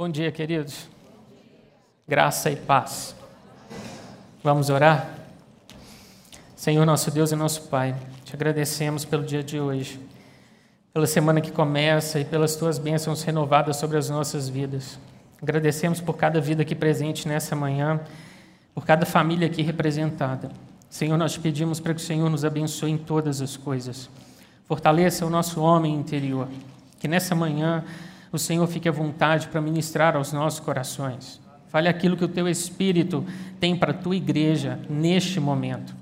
Bom dia, queridos. Graça e paz. Vamos orar? Senhor, nosso Deus e nosso Pai, te agradecemos pelo dia de hoje, pela semana que começa e pelas tuas bênçãos renovadas sobre as nossas vidas. Agradecemos por cada vida aqui presente nessa manhã, por cada família aqui representada. Senhor, nós te pedimos para que o Senhor nos abençoe em todas as coisas. Fortaleça o nosso homem interior. Que nessa manhã o Senhor fique à vontade para ministrar aos nossos corações. Fale aquilo que o teu Espírito tem para a tua igreja neste momento.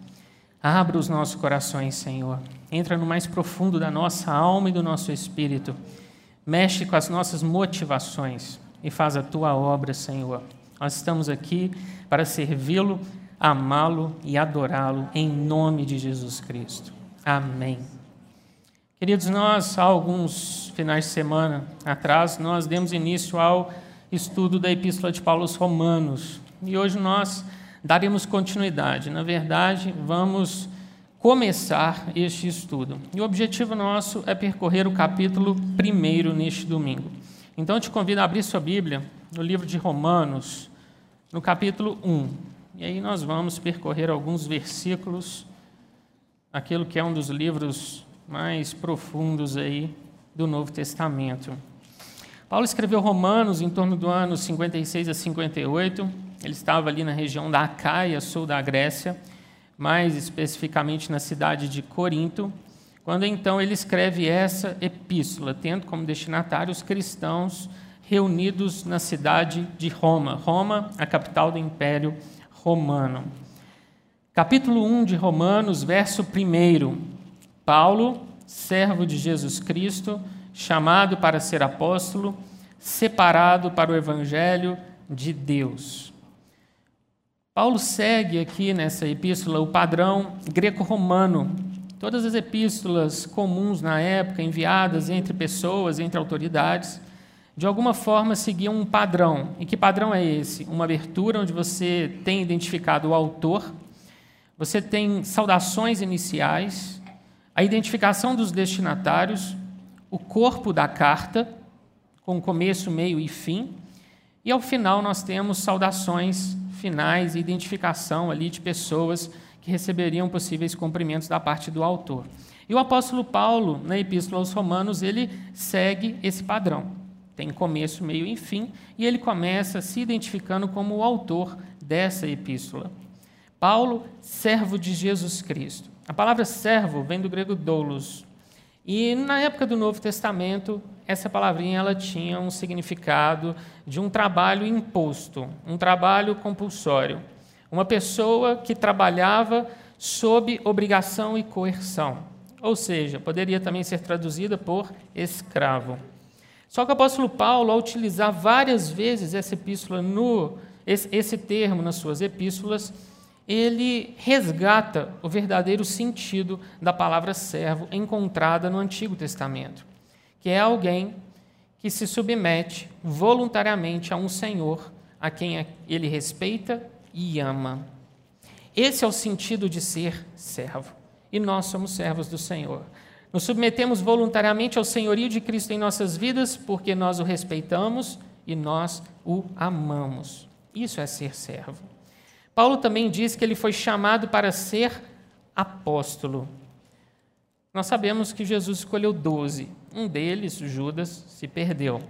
Abra os nossos corações, Senhor. Entra no mais profundo da nossa alma e do nosso espírito. Mexe com as nossas motivações e faz a tua obra, Senhor. Nós estamos aqui para servi-lo, amá-lo e adorá-lo em nome de Jesus Cristo. Amém. Queridos, nós, há alguns finais de semana atrás, nós demos início ao estudo da Epístola de Paulo aos Romanos. E hoje nós daremos continuidade. Na verdade, vamos começar este estudo. E o objetivo nosso é percorrer o capítulo primeiro neste domingo. Então, eu te convido a abrir sua Bíblia no livro de Romanos, no capítulo 1. E aí nós vamos percorrer alguns versículos, aquilo que é um dos livros mais profundos aí do Novo Testamento. Paulo escreveu Romanos em torno do ano 56 a 58. Ele estava ali na região da Acaia, sul da Grécia, mais especificamente na cidade de Corinto, quando então ele escreve essa epístola, tendo como destinatários cristãos reunidos na cidade de Roma. Roma, a capital do Império Romano. Capítulo 1 de Romanos, verso 1. Paulo, servo de Jesus Cristo, chamado para ser apóstolo, separado para o evangelho de Deus. Paulo segue aqui nessa epístola o padrão greco-romano. Todas as epístolas comuns na época, enviadas entre pessoas, entre autoridades, de alguma forma seguiam um padrão. E que padrão é esse? Uma abertura onde você tem identificado o autor, você tem saudações iniciais, a identificação dos destinatários, o corpo da carta, com começo, meio e fim, e ao final nós temos saudações finais e identificação ali de pessoas que receberiam possíveis cumprimentos da parte do autor. E o apóstolo Paulo, na Epístola aos Romanos, ele segue esse padrão. Tem começo, meio e fim, e ele começa se identificando como o autor dessa epístola. Paulo, servo de Jesus Cristo. A palavra servo vem do grego doulos. E na época do Novo Testamento, essa palavrinha ela tinha um significado de um trabalho imposto, um trabalho compulsório. Uma pessoa que trabalhava sob obrigação e coerção. Ou seja, poderia também ser traduzida por escravo. Só que o apóstolo Paulo, ao utilizar várias vezes essa epístola no esse, esse termo nas suas epístolas, ele resgata o verdadeiro sentido da palavra servo encontrada no Antigo Testamento, que é alguém que se submete voluntariamente a um senhor a quem ele respeita e ama. Esse é o sentido de ser servo. E nós somos servos do Senhor. Nos submetemos voluntariamente ao senhorio de Cristo em nossas vidas porque nós o respeitamos e nós o amamos. Isso é ser servo. Paulo também diz que ele foi chamado para ser apóstolo. Nós sabemos que Jesus escolheu doze. Um deles, Judas, se perdeu.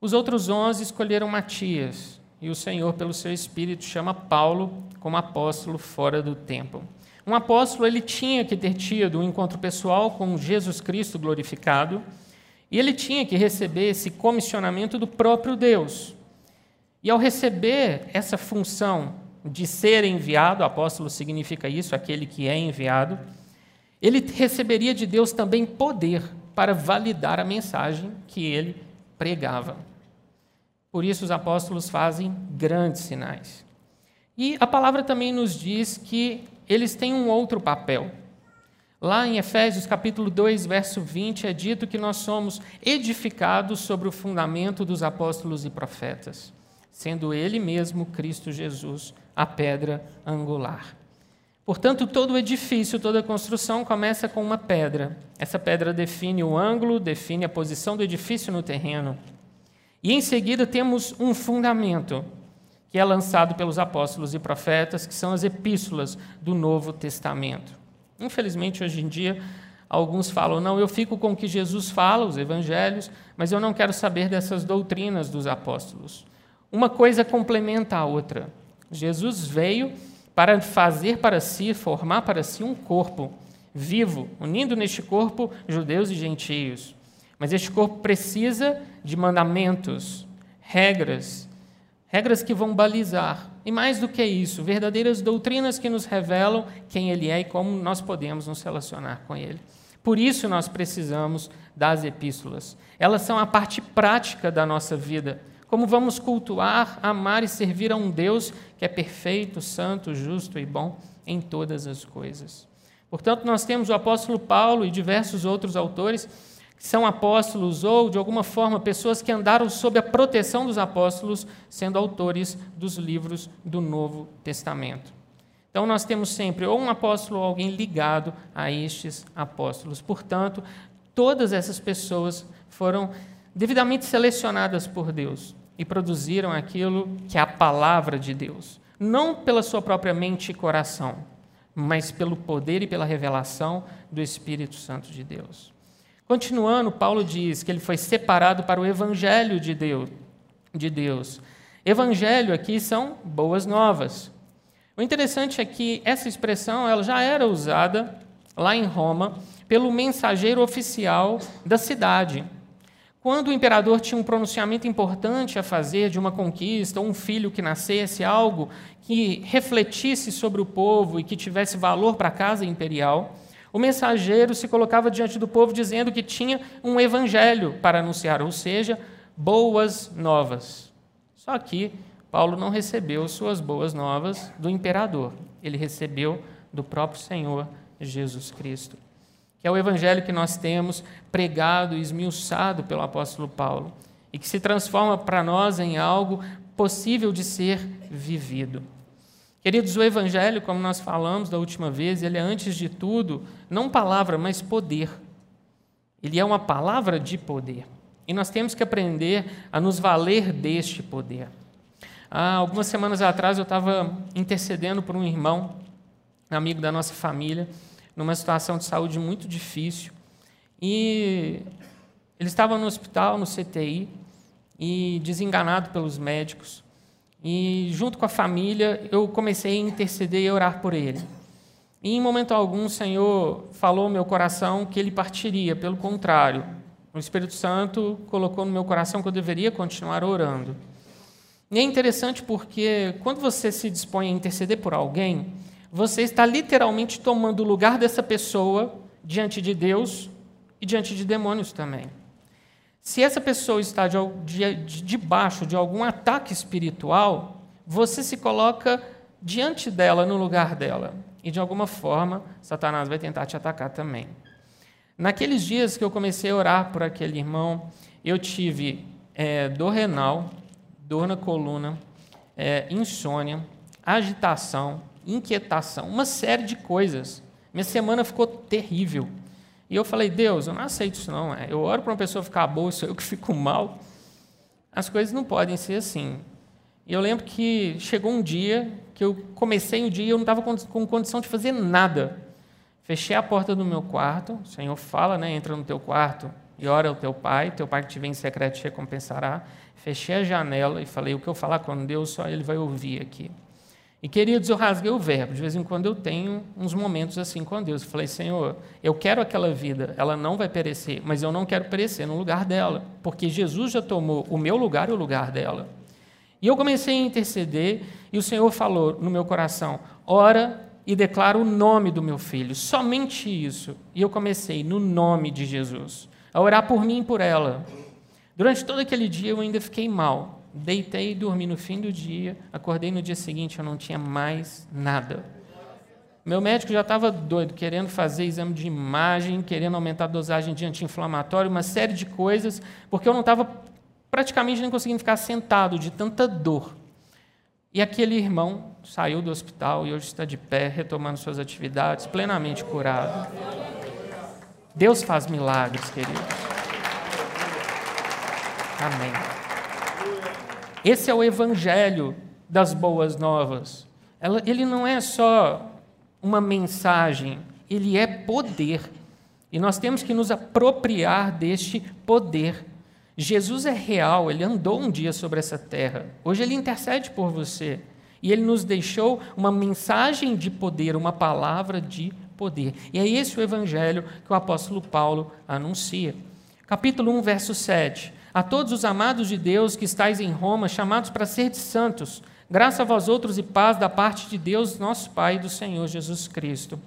Os outros onze escolheram Matias. E o Senhor, pelo seu Espírito, chama Paulo como apóstolo fora do tempo. Um apóstolo ele tinha que ter tido um encontro pessoal com Jesus Cristo glorificado, e ele tinha que receber esse comissionamento do próprio Deus. E ao receber essa função de ser enviado, apóstolo significa isso, aquele que é enviado, ele receberia de Deus também poder para validar a mensagem que ele pregava. Por isso os apóstolos fazem grandes sinais. E a palavra também nos diz que eles têm um outro papel. Lá em Efésios capítulo 2, verso 20, é dito que nós somos edificados sobre o fundamento dos apóstolos e profetas, sendo ele mesmo Cristo Jesus a pedra angular. Portanto, todo edifício, toda construção começa com uma pedra. Essa pedra define o ângulo, define a posição do edifício no terreno. E em seguida temos um fundamento que é lançado pelos apóstolos e profetas, que são as epístolas do Novo Testamento. Infelizmente, hoje em dia, alguns falam: não, eu fico com o que Jesus fala, os evangelhos, mas eu não quero saber dessas doutrinas dos apóstolos. Uma coisa complementa a outra. Jesus veio para fazer para si, formar para si um corpo vivo, unindo neste corpo judeus e gentios. Mas este corpo precisa de mandamentos, regras, regras que vão balizar. E mais do que isso, verdadeiras doutrinas que nos revelam quem Ele é e como nós podemos nos relacionar com Ele. Por isso nós precisamos das epístolas. Elas são a parte prática da nossa vida. Como vamos cultuar, amar e servir a um Deus que é perfeito, santo, justo e bom em todas as coisas. Portanto, nós temos o apóstolo Paulo e diversos outros autores são apóstolos ou, de alguma forma, pessoas que andaram sob a proteção dos apóstolos, sendo autores dos livros do Novo Testamento. Então, nós temos sempre ou um apóstolo ou alguém ligado a estes apóstolos. Portanto, todas essas pessoas foram devidamente selecionadas por Deus e produziram aquilo que é a palavra de Deus, não pela sua própria mente e coração, mas pelo poder e pela revelação do Espírito Santo de Deus. Continuando, Paulo diz que ele foi separado para o evangelho de Deus. De Deus. Evangelho aqui são boas novas. O interessante é que essa expressão ela já era usada lá em Roma pelo mensageiro oficial da cidade. Quando o imperador tinha um pronunciamento importante a fazer de uma conquista, ou um filho que nascesse, algo que refletisse sobre o povo e que tivesse valor para a casa imperial, o mensageiro se colocava diante do povo dizendo que tinha um evangelho para anunciar, ou seja, boas novas. Só que Paulo não recebeu suas boas novas do imperador, ele recebeu do próprio Senhor Jesus Cristo, que é o evangelho que nós temos pregado e esmiuçado pelo apóstolo Paulo e que se transforma para nós em algo possível de ser vivido. Queridos, o Evangelho, como nós falamos da última vez, ele é, antes de tudo, não palavra, mas poder. Ele é uma palavra de poder. E nós temos que aprender a nos valer deste poder. Há algumas semanas atrás eu estava intercedendo por um irmão, amigo da nossa família, numa situação de saúde muito difícil. E ele estava no hospital, no CTI, e desenganado pelos médicos. E, junto com a família, eu comecei a interceder e orar por ele. E, em momento algum, o Senhor falou no meu coração que ele partiria, pelo contrário. O Espírito Santo colocou no meu coração que eu deveria continuar orando. E é interessante porque, quando você se dispõe a interceder por alguém, você está literalmente tomando o lugar dessa pessoa diante de Deus e diante de demônios também. Se essa pessoa está debaixo de, de, de algum ataque espiritual, você se coloca diante dela, no lugar dela. E de alguma forma, Satanás vai tentar te atacar também. Naqueles dias que eu comecei a orar por aquele irmão, eu tive é, dor renal, dor na coluna, é, insônia, agitação, inquietação, uma série de coisas. Minha semana ficou terrível. E eu falei, Deus, eu não aceito isso não. É. Eu oro para uma pessoa ficar boa, sou eu que fico mal. As coisas não podem ser assim. E eu lembro que chegou um dia que eu comecei o dia e eu não estava com condição de fazer nada. Fechei a porta do meu quarto, o Senhor fala, né, entra no teu quarto e ora ao teu pai, teu pai que te vem em secreto te recompensará. Fechei a janela e falei, o que eu falar com Deus, só Ele vai ouvir aqui. E, queridos, eu rasguei o verbo. De vez em quando eu tenho uns momentos assim com Deus. Eu falei, Senhor, eu quero aquela vida, ela não vai perecer, mas eu não quero perecer no lugar dela, porque Jesus já tomou o meu lugar e o lugar dela. E eu comecei a interceder, e o Senhor falou no meu coração: ora e declara o nome do meu filho, somente isso. E eu comecei, no nome de Jesus, a orar por mim e por ela. Durante todo aquele dia eu ainda fiquei mal, Deitei e dormi no fim do dia, acordei no dia seguinte, eu não tinha mais nada. Meu médico já estava doido, querendo fazer exame de imagem, querendo aumentar a dosagem de anti-inflamatório, uma série de coisas, porque eu não estava praticamente nem conseguindo ficar sentado de tanta dor. E aquele irmão saiu do hospital e hoje está de pé, retomando suas atividades, plenamente curado. Deus faz milagres, queridos. Amém. Esse é o evangelho das boas novas. Ele não é só uma mensagem, ele é poder. E nós temos que nos apropriar deste poder. Jesus é real, ele andou um dia sobre essa terra. Hoje ele intercede por você. E ele nos deixou uma mensagem de poder, uma palavra de poder. E é esse o evangelho que o apóstolo Paulo anuncia. Capítulo 1, verso 7. A todos os amados de Deus que estáis em Roma, chamados para ser santos, graça a vós outros e paz da parte de Deus, nosso Pai e do Senhor Jesus Cristo.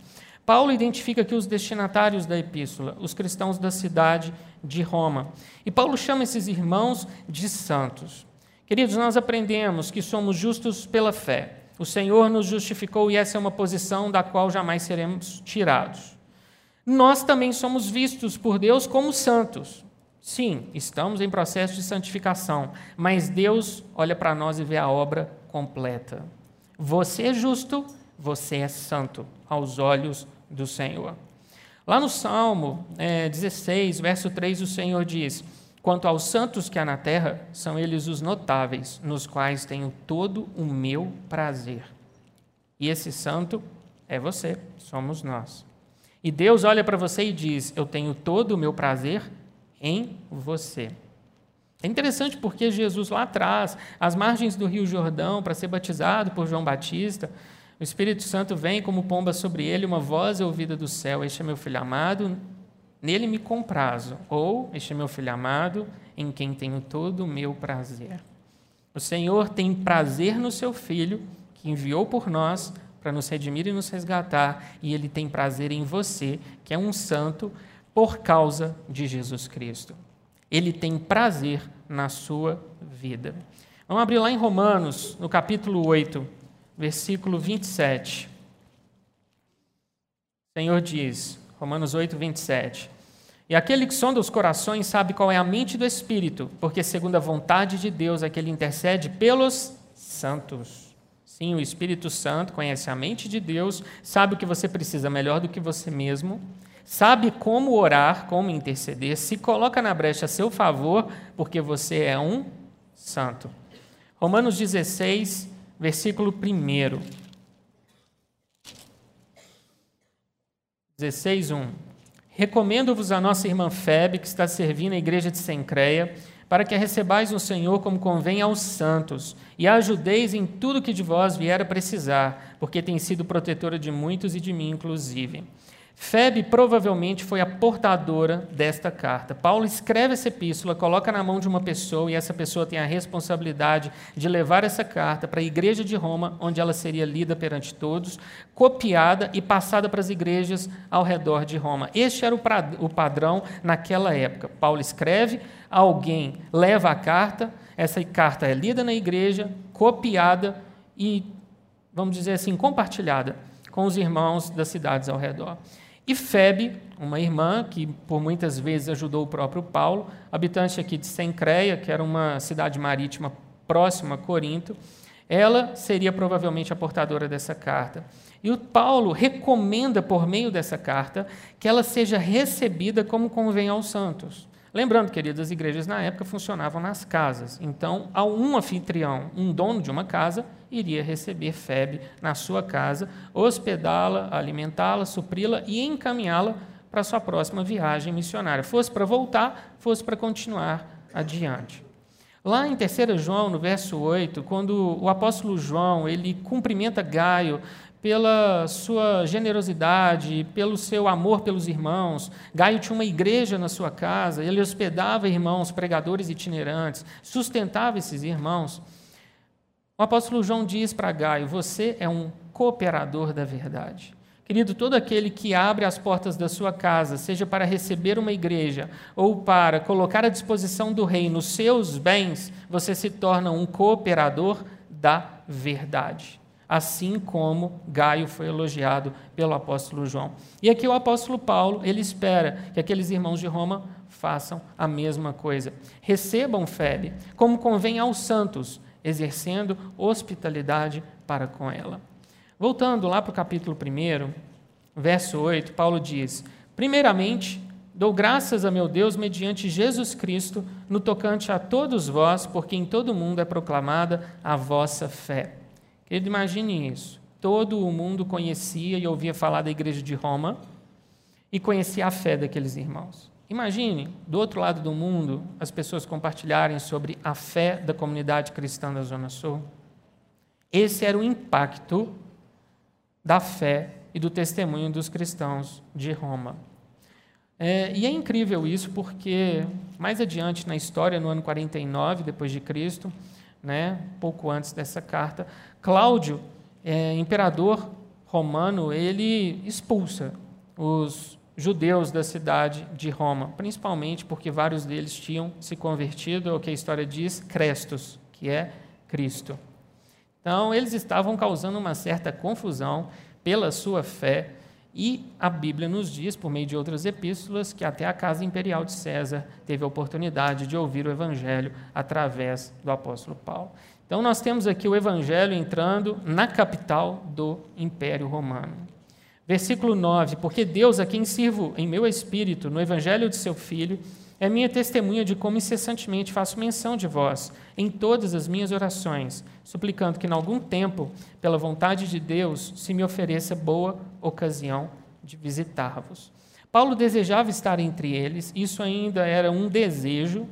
Paulo identifica aqui os destinatários da epístola, os cristãos da cidade de Roma. E Paulo chama esses irmãos de santos. Queridos, nós aprendemos que somos justos pela fé. O Senhor nos justificou e essa é uma posição da qual jamais seremos tirados. Nós também somos vistos por Deus como santos. Sim, estamos em processo de santificação, mas Deus olha para nós e vê a obra completa. Você é justo, você é santo aos olhos do Senhor. Lá no Salmo é, 16, verso 3, o Senhor diz: Quanto aos santos que há na terra, são eles os notáveis, nos quais tenho todo o meu prazer. E esse santo é você, somos nós. E Deus olha para você e diz: Eu tenho todo o meu prazer em você. É interessante porque Jesus lá atrás, às margens do Rio Jordão, para ser batizado por João Batista, o Espírito Santo vem como pomba sobre ele, uma voz é ouvida do céu: Este é meu filho amado, nele me comprazo. Ou, Este é meu filho amado, em quem tenho todo o meu prazer. O Senhor tem prazer no seu filho, que enviou por nós para nos redimir e nos resgatar, e ele tem prazer em você, que é um santo, por causa de Jesus Cristo. Ele tem prazer na sua vida. Vamos abrir lá em Romanos, no capítulo 8 versículo 27. O Senhor diz, Romanos 8, 27. E aquele que sonda os corações sabe qual é a mente do Espírito, porque segundo a vontade de Deus é que ele intercede pelos santos. Sim, o Espírito Santo conhece a mente de Deus, sabe o que você precisa melhor do que você mesmo, sabe como orar, como interceder, se coloca na brecha a seu favor, porque você é um santo. Romanos 16, versículo 1. 16, 1. Recomendo-vos a nossa irmã Febe, que está servindo a igreja de Sencreia, para que a recebais no Senhor como convém aos santos, e a ajudeis em tudo que de vós vier a precisar, porque tem sido protetora de muitos e de mim, inclusive. Febe provavelmente foi a portadora desta carta. Paulo escreve essa epístola, coloca na mão de uma pessoa e essa pessoa tem a responsabilidade de levar essa carta para a igreja de Roma, onde ela seria lida perante todos, copiada e passada para as igrejas ao redor de Roma. Este era o padrão naquela época. Paulo escreve, alguém leva a carta, essa carta é lida na igreja, copiada e, vamos dizer assim, compartilhada com os irmãos das cidades ao redor. E Febe, uma irmã que por muitas vezes ajudou o próprio Paulo, habitante aqui de Sencreia, que era uma cidade marítima próxima a Corinto, ela seria provavelmente a portadora dessa carta. E o Paulo recomenda, por meio dessa carta, que ela seja recebida como convém aos santos. Lembrando, queridos, as igrejas na época funcionavam nas casas. Então, um anfitrião, um dono de uma casa, iria receber Febe na sua casa, hospedá-la, alimentá-la, supri-la e encaminhá-la para sua próxima viagem missionária. Fosse para voltar, fosse para continuar adiante. Lá em 3 João, no verso 8, quando o apóstolo João ele cumprimenta Gaio pela sua generosidade, pelo seu amor pelos irmãos. Gaio tinha uma igreja na sua casa, ele hospedava irmãos, pregadores itinerantes, sustentava esses irmãos. O apóstolo João diz para Gaio: Você é um cooperador da verdade. Querido, todo aquele que abre as portas da sua casa, seja para receber uma igreja ou para colocar à disposição do reino seus bens, você se torna um cooperador da verdade assim como Gaio foi elogiado pelo apóstolo João. E aqui o apóstolo Paulo, ele espera que aqueles irmãos de Roma façam a mesma coisa. Recebam Febe, como convém aos santos, exercendo hospitalidade para com ela. Voltando lá para o capítulo 1, verso 8, Paulo diz: Primeiramente, Dou graças a meu Deus mediante Jesus Cristo, no tocante a todos vós, porque em todo o mundo é proclamada a vossa fé. Querido, imagine isso. Todo o mundo conhecia e ouvia falar da igreja de Roma e conhecia a fé daqueles irmãos. Imagine, do outro lado do mundo, as pessoas compartilharem sobre a fé da comunidade cristã da Zona Sul. Esse era o impacto da fé e do testemunho dos cristãos de Roma. É, e é incrível isso porque mais adiante na história, no ano 49 depois de Cristo, né, pouco antes dessa carta, Cláudio, é, imperador romano, ele expulsa os judeus da cidade de Roma, principalmente porque vários deles tinham se convertido ao que a história diz, Crestos, que é Cristo. Então, eles estavam causando uma certa confusão pela sua fé, e a Bíblia nos diz, por meio de outras epístolas, que até a casa imperial de César teve a oportunidade de ouvir o evangelho através do apóstolo Paulo. Então, nós temos aqui o evangelho entrando na capital do Império Romano. Versículo 9: Porque Deus, a quem sirvo em meu espírito, no evangelho de seu Filho, é minha testemunha de como incessantemente faço menção de vós em todas as minhas orações, suplicando que, em algum tempo, pela vontade de Deus, se me ofereça boa ocasião de visitar-vos. Paulo desejava estar entre eles, isso ainda era um desejo.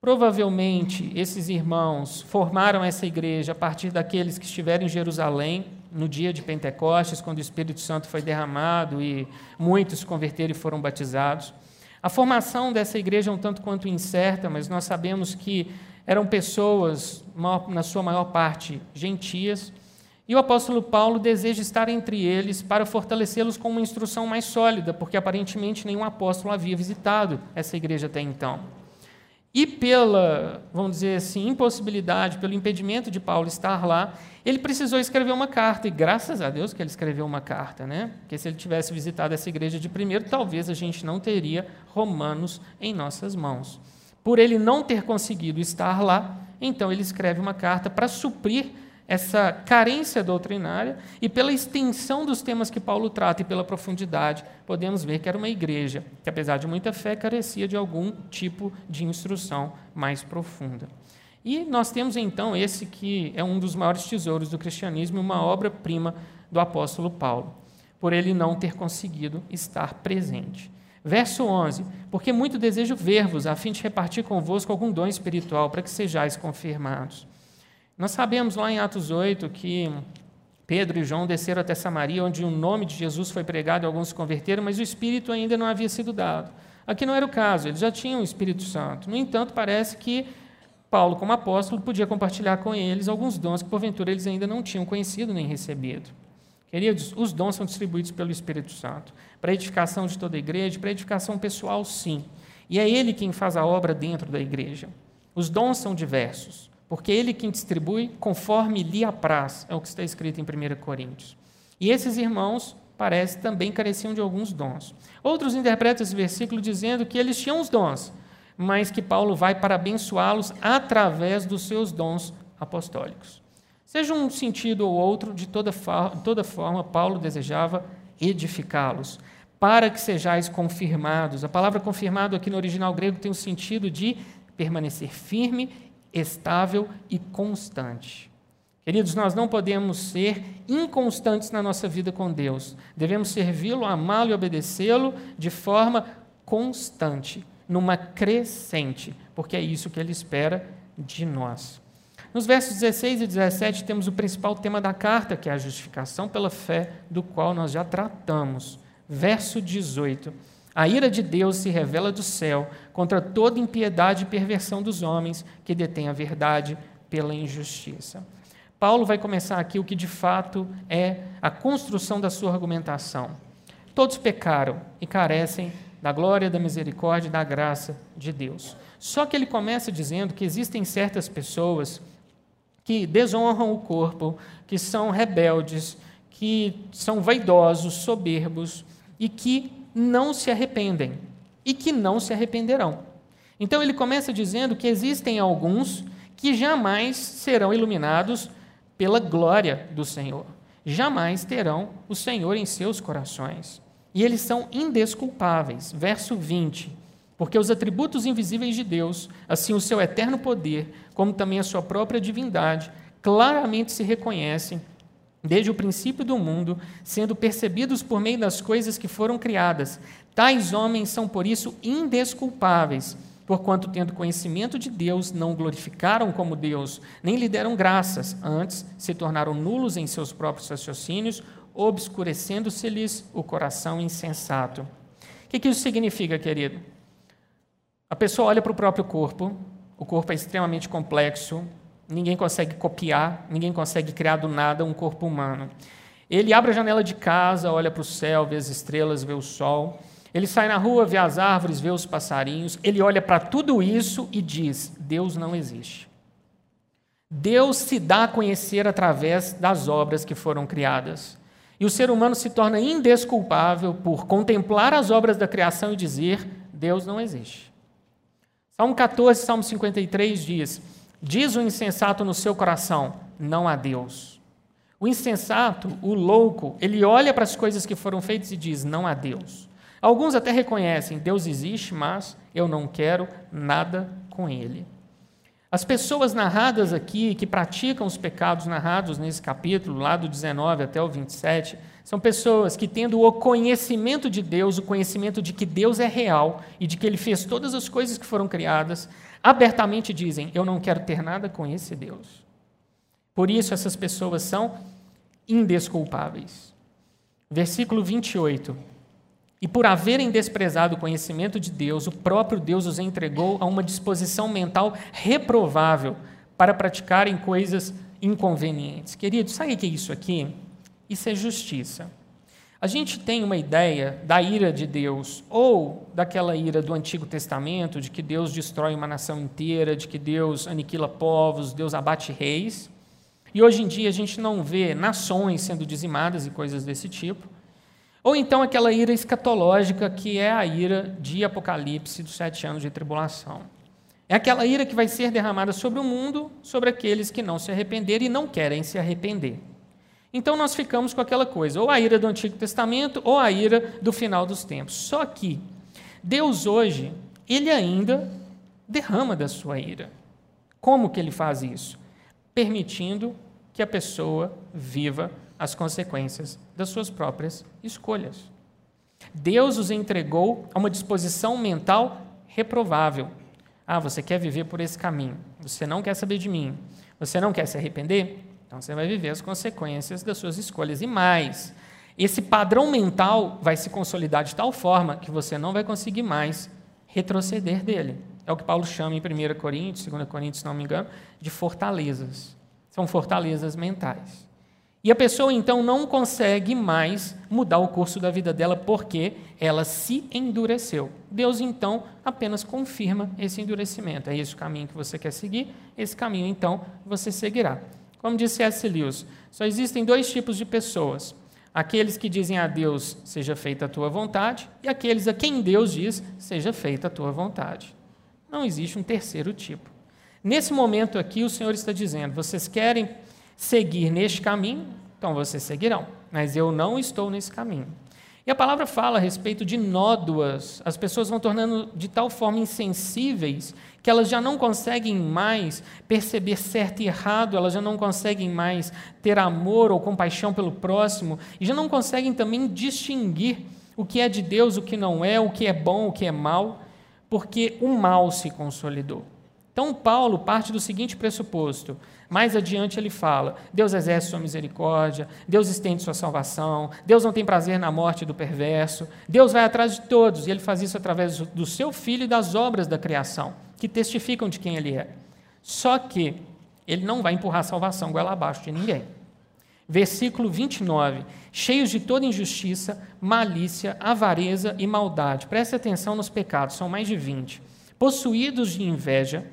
Provavelmente, esses irmãos formaram essa igreja a partir daqueles que estiveram em Jerusalém, no dia de Pentecostes, quando o Espírito Santo foi derramado e muitos converteram e foram batizados. A formação dessa igreja é um tanto quanto incerta, mas nós sabemos que eram pessoas, na sua maior parte, gentias, e o apóstolo Paulo deseja estar entre eles para fortalecê-los com uma instrução mais sólida, porque aparentemente nenhum apóstolo havia visitado essa igreja até então. E pela, vamos dizer assim, impossibilidade, pelo impedimento de Paulo estar lá, ele precisou escrever uma carta, e graças a Deus que ele escreveu uma carta, né? Porque se ele tivesse visitado essa igreja de primeiro, talvez a gente não teria Romanos em nossas mãos. Por ele não ter conseguido estar lá, então ele escreve uma carta para suprir essa carência doutrinária e pela extensão dos temas que Paulo trata e pela profundidade, podemos ver que era uma igreja que, apesar de muita fé, carecia de algum tipo de instrução mais profunda. E nós temos então esse que é um dos maiores tesouros do cristianismo, uma obra-prima do apóstolo Paulo, por ele não ter conseguido estar presente. Verso 11: Porque muito desejo ver-vos, a fim de repartir convosco algum dom espiritual, para que sejais confirmados. Nós sabemos lá em Atos 8 que Pedro e João desceram até Samaria, onde o nome de Jesus foi pregado e alguns se converteram, mas o Espírito ainda não havia sido dado. Aqui não era o caso, eles já tinham o Espírito Santo. No entanto, parece que Paulo, como apóstolo, podia compartilhar com eles alguns dons que, porventura, eles ainda não tinham conhecido nem recebido. Queridos, os dons são distribuídos pelo Espírito Santo para edificação de toda a igreja, para edificação pessoal, sim. E é Ele quem faz a obra dentro da igreja. Os dons são diversos porque ele quem distribui conforme lhe apraz, é o que está escrito em 1 Coríntios. E esses irmãos, parece, também careciam de alguns dons. Outros interpretam esse versículo dizendo que eles tinham os dons, mas que Paulo vai para abençoá-los através dos seus dons apostólicos. Seja um sentido ou outro, de toda, toda forma, Paulo desejava edificá-los, para que sejais confirmados. A palavra confirmado aqui no original grego tem o sentido de permanecer firme estável e constante. Queridos, nós não podemos ser inconstantes na nossa vida com Deus. Devemos servi-lo, amá-lo e obedecê-lo de forma constante, numa crescente, porque é isso que ele espera de nós. Nos versos 16 e 17 temos o principal tema da carta, que é a justificação pela fé, do qual nós já tratamos. Verso 18. A ira de Deus se revela do céu contra toda impiedade e perversão dos homens que detêm a verdade pela injustiça. Paulo vai começar aqui o que de fato é a construção da sua argumentação. Todos pecaram e carecem da glória, da misericórdia e da graça de Deus. Só que ele começa dizendo que existem certas pessoas que desonram o corpo, que são rebeldes, que são vaidosos, soberbos e que não se arrependem e que não se arrependerão. Então ele começa dizendo que existem alguns que jamais serão iluminados pela glória do Senhor, jamais terão o Senhor em seus corações. E eles são indesculpáveis. Verso 20. Porque os atributos invisíveis de Deus, assim o seu eterno poder, como também a sua própria divindade, claramente se reconhecem desde o princípio do mundo, sendo percebidos por meio das coisas que foram criadas. Tais homens são, por isso, indesculpáveis, porquanto, tendo conhecimento de Deus, não glorificaram como Deus, nem lhe deram graças, antes se tornaram nulos em seus próprios raciocínios, obscurecendo-se-lhes o coração insensato. O que, que isso significa, querido? A pessoa olha para o próprio corpo, o corpo é extremamente complexo, Ninguém consegue copiar, ninguém consegue criar do nada um corpo humano. Ele abre a janela de casa, olha para o céu, vê as estrelas, vê o sol. Ele sai na rua, vê as árvores, vê os passarinhos. Ele olha para tudo isso e diz: Deus não existe. Deus se dá a conhecer através das obras que foram criadas. E o ser humano se torna indesculpável por contemplar as obras da criação e dizer: Deus não existe. Salmo 14, Salmo 53 diz: Diz o insensato no seu coração: não há Deus. O insensato, o louco, ele olha para as coisas que foram feitas e diz: não há Deus. Alguns até reconhecem: Deus existe, mas eu não quero nada com ele. As pessoas narradas aqui, que praticam os pecados narrados nesse capítulo, lá do 19 até o 27, são pessoas que, tendo o conhecimento de Deus, o conhecimento de que Deus é real e de que Ele fez todas as coisas que foram criadas, abertamente dizem: Eu não quero ter nada com esse Deus. Por isso, essas pessoas são indesculpáveis. Versículo 28. E por haverem desprezado o conhecimento de Deus, o próprio Deus os entregou a uma disposição mental reprovável para praticarem coisas inconvenientes. Queridos, sabe o que é isso aqui? Isso é justiça. A gente tem uma ideia da ira de Deus, ou daquela ira do Antigo Testamento, de que Deus destrói uma nação inteira, de que Deus aniquila povos, Deus abate reis. E hoje em dia a gente não vê nações sendo dizimadas e coisas desse tipo. Ou então aquela ira escatológica, que é a ira de Apocalipse dos sete anos de tribulação. É aquela ira que vai ser derramada sobre o mundo, sobre aqueles que não se arrependerem e não querem se arrepender. Então nós ficamos com aquela coisa, ou a ira do Antigo Testamento, ou a ira do final dos tempos. Só que Deus hoje, ele ainda derrama da sua ira. Como que ele faz isso? Permitindo que a pessoa viva as consequências das suas próprias escolhas. Deus os entregou a uma disposição mental reprovável. Ah, você quer viver por esse caminho, você não quer saber de mim, você não quer se arrepender? Então você vai viver as consequências das suas escolhas. E mais, esse padrão mental vai se consolidar de tal forma que você não vai conseguir mais retroceder dele. É o que Paulo chama em 1 Coríntios, 2 Coríntios, se não me engano, de fortalezas. São fortalezas mentais. E a pessoa então não consegue mais mudar o curso da vida dela porque ela se endureceu. Deus então apenas confirma esse endurecimento. É esse o caminho que você quer seguir, esse caminho então você seguirá. Como disse S. Lewis, só existem dois tipos de pessoas: aqueles que dizem a Deus, seja feita a tua vontade, e aqueles a quem Deus diz, seja feita a tua vontade. Não existe um terceiro tipo. Nesse momento aqui, o Senhor está dizendo: vocês querem seguir neste caminho? Então vocês seguirão, mas eu não estou nesse caminho. E a palavra fala a respeito de nódoas. As pessoas vão tornando de tal forma insensíveis que elas já não conseguem mais perceber certo e errado, elas já não conseguem mais ter amor ou compaixão pelo próximo, e já não conseguem também distinguir o que é de Deus, o que não é, o que é bom, o que é mal, porque o mal se consolidou. Então, Paulo parte do seguinte pressuposto. Mais adiante ele fala: Deus exerce sua misericórdia, Deus estende sua salvação, Deus não tem prazer na morte do perverso, Deus vai atrás de todos, e ele faz isso através do seu filho e das obras da criação, que testificam de quem ele é. Só que ele não vai empurrar a salvação goela abaixo de ninguém. Versículo 29. Cheios de toda injustiça, malícia, avareza e maldade. Preste atenção nos pecados, são mais de 20. Possuídos de inveja,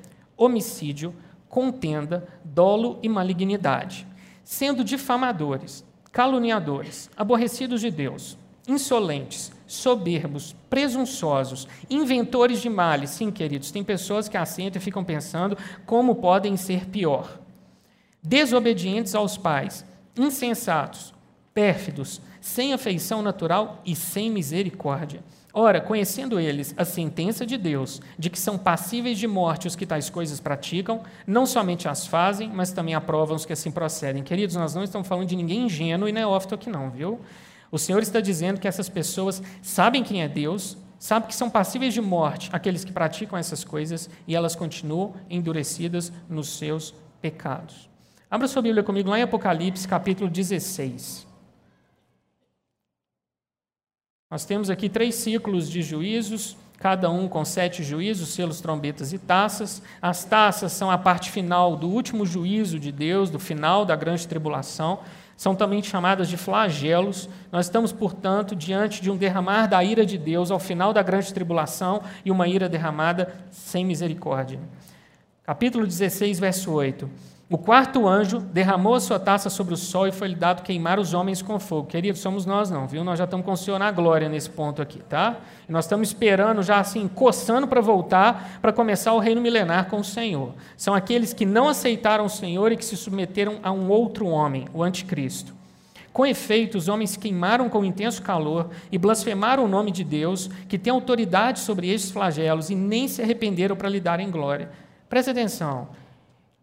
homicídio, contenda, dolo e malignidade, sendo difamadores, caluniadores, aborrecidos de Deus, insolentes, soberbos, presunçosos, inventores de males. Sim, queridos, tem pessoas que assentam e ficam pensando como podem ser pior. Desobedientes aos pais, insensatos, pérfidos, sem afeição natural e sem misericórdia. Ora, conhecendo eles a sentença de Deus, de que são passíveis de morte os que tais coisas praticam, não somente as fazem, mas também aprovam os que assim procedem. Queridos, nós não estamos falando de ninguém ingênuo e neófito aqui, não, viu? O Senhor está dizendo que essas pessoas sabem quem é Deus, sabem que são passíveis de morte aqueles que praticam essas coisas e elas continuam endurecidas nos seus pecados. Abra sua Bíblia comigo lá em Apocalipse, capítulo 16. Nós temos aqui três ciclos de juízos, cada um com sete juízos, selos, trombetas e taças. As taças são a parte final do último juízo de Deus, do final da grande tribulação. São também chamadas de flagelos. Nós estamos, portanto, diante de um derramar da ira de Deus ao final da grande tribulação e uma ira derramada sem misericórdia. Capítulo 16, verso 8. O quarto anjo derramou a sua taça sobre o sol e foi-lhe dado queimar os homens com fogo. Queridos, somos nós não, viu? Nós já estamos com o Senhor na glória nesse ponto aqui, tá? E nós estamos esperando, já assim, coçando para voltar, para começar o reino milenar com o Senhor. São aqueles que não aceitaram o Senhor e que se submeteram a um outro homem, o anticristo. Com efeito, os homens queimaram com intenso calor e blasfemaram o nome de Deus, que tem autoridade sobre estes flagelos, e nem se arrependeram para lhe darem glória. Preste atenção.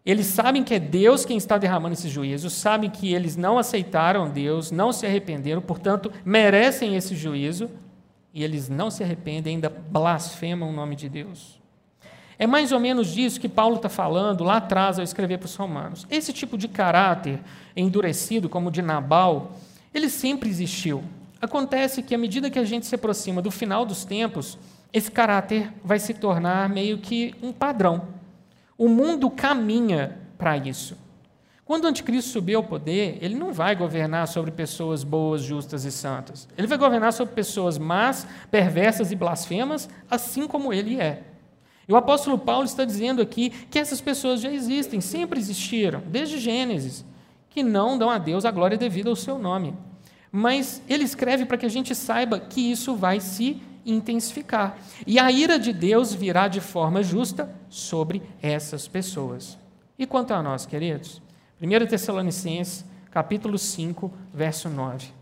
Eles sabem que é Deus quem está derramando esse juízo, sabem que eles não aceitaram Deus, não se arrependeram, portanto, merecem esse juízo, e eles não se arrependem, ainda blasfemam o nome de Deus. É mais ou menos disso que Paulo está falando lá atrás ao escrever para os romanos. Esse tipo de caráter endurecido, como o de Nabal, ele sempre existiu. Acontece que, à medida que a gente se aproxima do final dos tempos, esse caráter vai se tornar meio que um padrão. O mundo caminha para isso. Quando o anticristo subir ao poder, ele não vai governar sobre pessoas boas, justas e santas. Ele vai governar sobre pessoas más, perversas e blasfemas, assim como ele é. E o apóstolo Paulo está dizendo aqui que essas pessoas já existem, sempre existiram, desde Gênesis, que não dão a Deus a glória devida ao seu nome. Mas ele escreve para que a gente saiba que isso vai se intensificar. E a ira de Deus virá de forma justa sobre essas pessoas. E quanto a nós, queridos? 1 Tessalonicenses, capítulo 5, verso 9.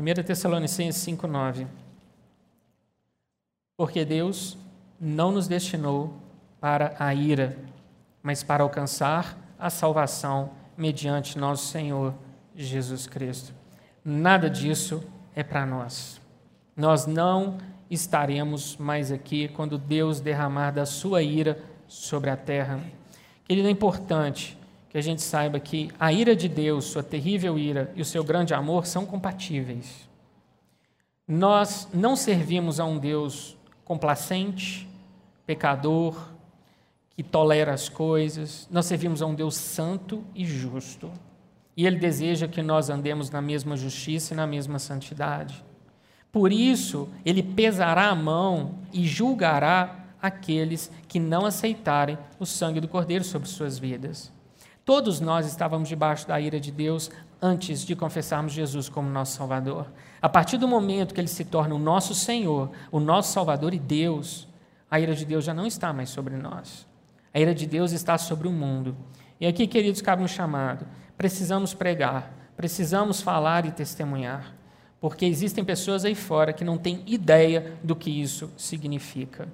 Primeira Tessalonicenses 5:9 Porque Deus não nos destinou para a ira, mas para alcançar a salvação mediante nosso Senhor Jesus Cristo. Nada disso é para nós. Nós não estaremos mais aqui quando Deus derramar da sua ira sobre a terra. Querido, é importante que a gente saiba que a ira de Deus, sua terrível ira e o seu grande amor são compatíveis. Nós não servimos a um Deus complacente, pecador, que tolera as coisas. Nós servimos a um Deus santo e justo. E Ele deseja que nós andemos na mesma justiça e na mesma santidade. Por isso, Ele pesará a mão e julgará aqueles que não aceitarem o sangue do Cordeiro sobre suas vidas. Todos nós estávamos debaixo da ira de Deus antes de confessarmos Jesus como nosso Salvador. A partir do momento que Ele se torna o nosso Senhor, o nosso Salvador e Deus, a ira de Deus já não está mais sobre nós. A ira de Deus está sobre o mundo. E aqui, queridos, cabe um chamado. Precisamos pregar, precisamos falar e testemunhar, porque existem pessoas aí fora que não têm ideia do que isso significa.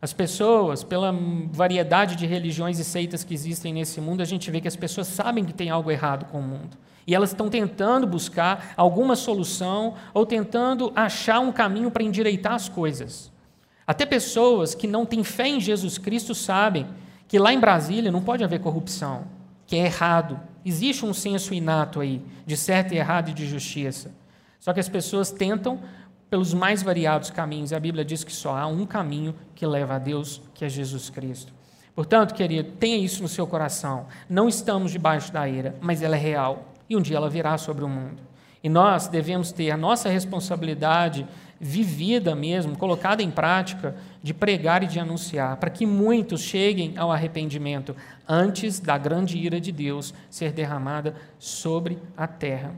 As pessoas, pela variedade de religiões e seitas que existem nesse mundo, a gente vê que as pessoas sabem que tem algo errado com o mundo. E elas estão tentando buscar alguma solução ou tentando achar um caminho para endireitar as coisas. Até pessoas que não têm fé em Jesus Cristo sabem que lá em Brasília não pode haver corrupção, que é errado. Existe um senso inato aí de certo e errado e de justiça. Só que as pessoas tentam pelos mais variados caminhos. A Bíblia diz que só há um caminho que leva a Deus, que é Jesus Cristo. Portanto, querido, tenha isso no seu coração. Não estamos debaixo da ira, mas ela é real. E um dia ela virá sobre o mundo. E nós devemos ter a nossa responsabilidade vivida mesmo, colocada em prática, de pregar e de anunciar, para que muitos cheguem ao arrependimento antes da grande ira de Deus ser derramada sobre a terra.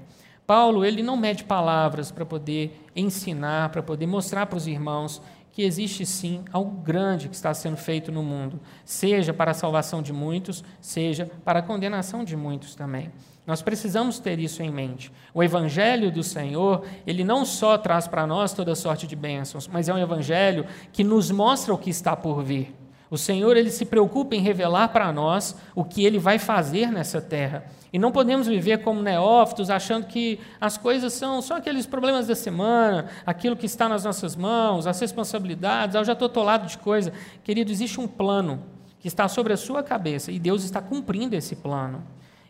Paulo, ele não mede palavras para poder ensinar, para poder mostrar para os irmãos que existe sim algo grande que está sendo feito no mundo, seja para a salvação de muitos, seja para a condenação de muitos também. Nós precisamos ter isso em mente. O evangelho do Senhor, ele não só traz para nós toda sorte de bênçãos, mas é um evangelho que nos mostra o que está por vir. O Senhor, ele se preocupa em revelar para nós o que ele vai fazer nessa terra. E não podemos viver como neófitos, achando que as coisas são só aqueles problemas da semana, aquilo que está nas nossas mãos, as responsabilidades, ah, eu já estou tolado de coisa. Querido, existe um plano que está sobre a sua cabeça e Deus está cumprindo esse plano.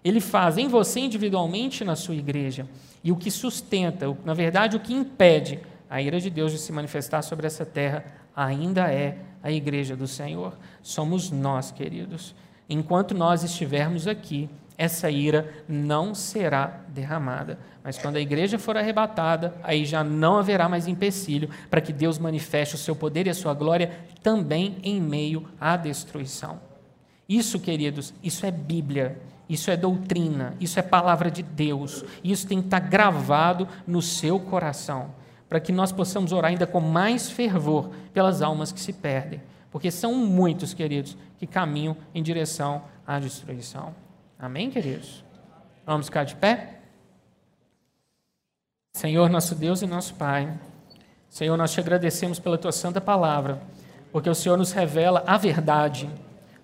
Ele faz em você individualmente na sua igreja. E o que sustenta, na verdade, o que impede a ira de Deus de se manifestar sobre essa terra ainda é a igreja do Senhor. Somos nós, queridos. Enquanto nós estivermos aqui, essa ira não será derramada. Mas quando a igreja for arrebatada, aí já não haverá mais empecilho para que Deus manifeste o seu poder e a sua glória também em meio à destruição. Isso, queridos, isso é Bíblia, isso é doutrina, isso é palavra de Deus, isso tem que estar gravado no seu coração, para que nós possamos orar ainda com mais fervor pelas almas que se perdem, porque são muitos, queridos, que caminham em direção à destruição. Amém, queridos? Vamos ficar de pé? Senhor, nosso Deus e nosso Pai, Senhor, nós te agradecemos pela tua santa palavra, porque o Senhor nos revela a verdade.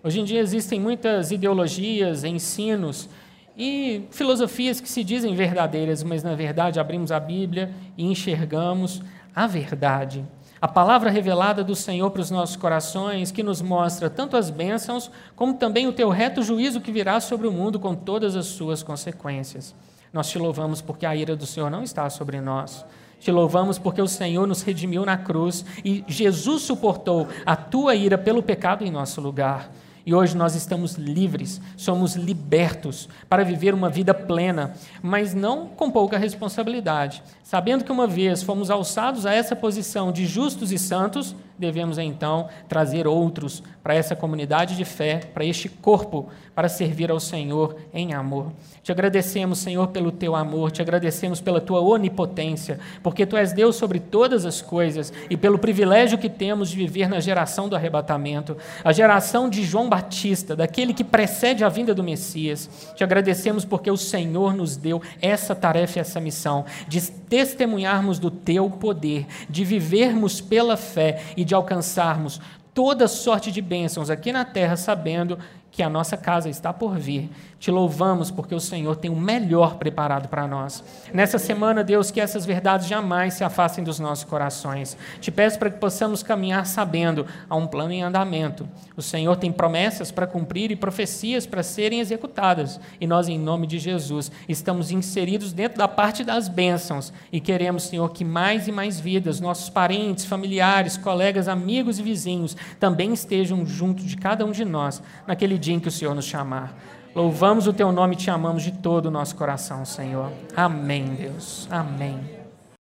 Hoje em dia existem muitas ideologias, ensinos e filosofias que se dizem verdadeiras, mas na verdade abrimos a Bíblia e enxergamos a verdade a palavra revelada do Senhor para os nossos corações, que nos mostra tanto as bênçãos, como também o teu reto juízo que virá sobre o mundo com todas as suas consequências. Nós te louvamos porque a ira do Senhor não está sobre nós. Te louvamos porque o Senhor nos redimiu na cruz e Jesus suportou a tua ira pelo pecado em nosso lugar. E hoje nós estamos livres, somos libertos para viver uma vida plena, mas não com pouca responsabilidade. Sabendo que uma vez fomos alçados a essa posição de justos e santos, devemos então trazer outros para essa comunidade de fé, para este corpo, para servir ao Senhor em amor. Te agradecemos, Senhor, pelo teu amor, te agradecemos pela tua onipotência, porque tu és Deus sobre todas as coisas e pelo privilégio que temos de viver na geração do arrebatamento, a geração de João Batista, daquele que precede a vinda do Messias. Te agradecemos porque o Senhor nos deu essa tarefa e essa missão de testemunharmos do teu poder, de vivermos pela fé e de alcançarmos toda sorte de bênçãos aqui na terra, sabendo que a nossa casa está por vir. Te louvamos porque o Senhor tem o melhor preparado para nós. Nessa semana, Deus, que essas verdades jamais se afastem dos nossos corações. Te peço para que possamos caminhar sabendo há um plano em andamento. O Senhor tem promessas para cumprir e profecias para serem executadas. E nós, em nome de Jesus, estamos inseridos dentro da parte das bênçãos e queremos, Senhor, que mais e mais vidas, nossos parentes, familiares, colegas, amigos e vizinhos também estejam junto de cada um de nós naquele dia em que o Senhor nos chamar. Louvamos o teu nome e te amamos de todo o nosso coração, Senhor. Amém, Deus. Amém.